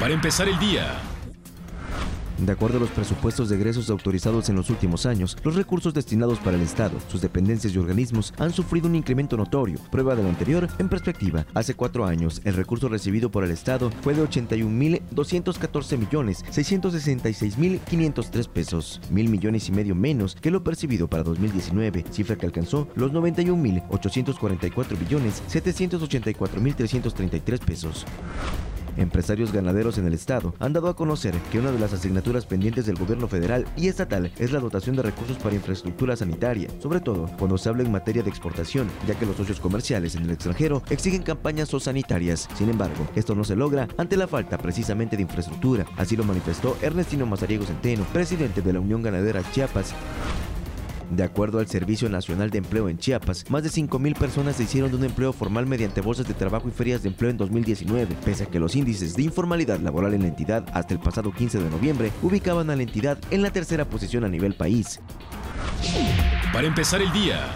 para empezar el día. De acuerdo a los presupuestos de egresos autorizados en los últimos años, los recursos destinados para el Estado, sus dependencias y organismos han sufrido un incremento notorio. Prueba de lo anterior, en perspectiva, hace cuatro años, el recurso recibido por el Estado fue de 81.214 millones 666.503 pesos, mil millones y medio menos que lo percibido para 2019, cifra que alcanzó los 91.844 millones 784.333 pesos. Empresarios ganaderos en el estado han dado a conocer que una de las asignaturas pendientes del gobierno federal y estatal es la dotación de recursos para infraestructura sanitaria, sobre todo cuando se habla en materia de exportación, ya que los socios comerciales en el extranjero exigen campañas sanitarias. Sin embargo, esto no se logra ante la falta precisamente de infraestructura. Así lo manifestó Ernestino Mazariego Centeno, presidente de la Unión Ganadera Chiapas. De acuerdo al Servicio Nacional de Empleo en Chiapas, más de 5.000 personas se hicieron de un empleo formal mediante bolsas de trabajo y ferias de empleo en 2019, pese a que los índices de informalidad laboral en la entidad hasta el pasado 15 de noviembre ubicaban a la entidad en la tercera posición a nivel país. Para empezar el día,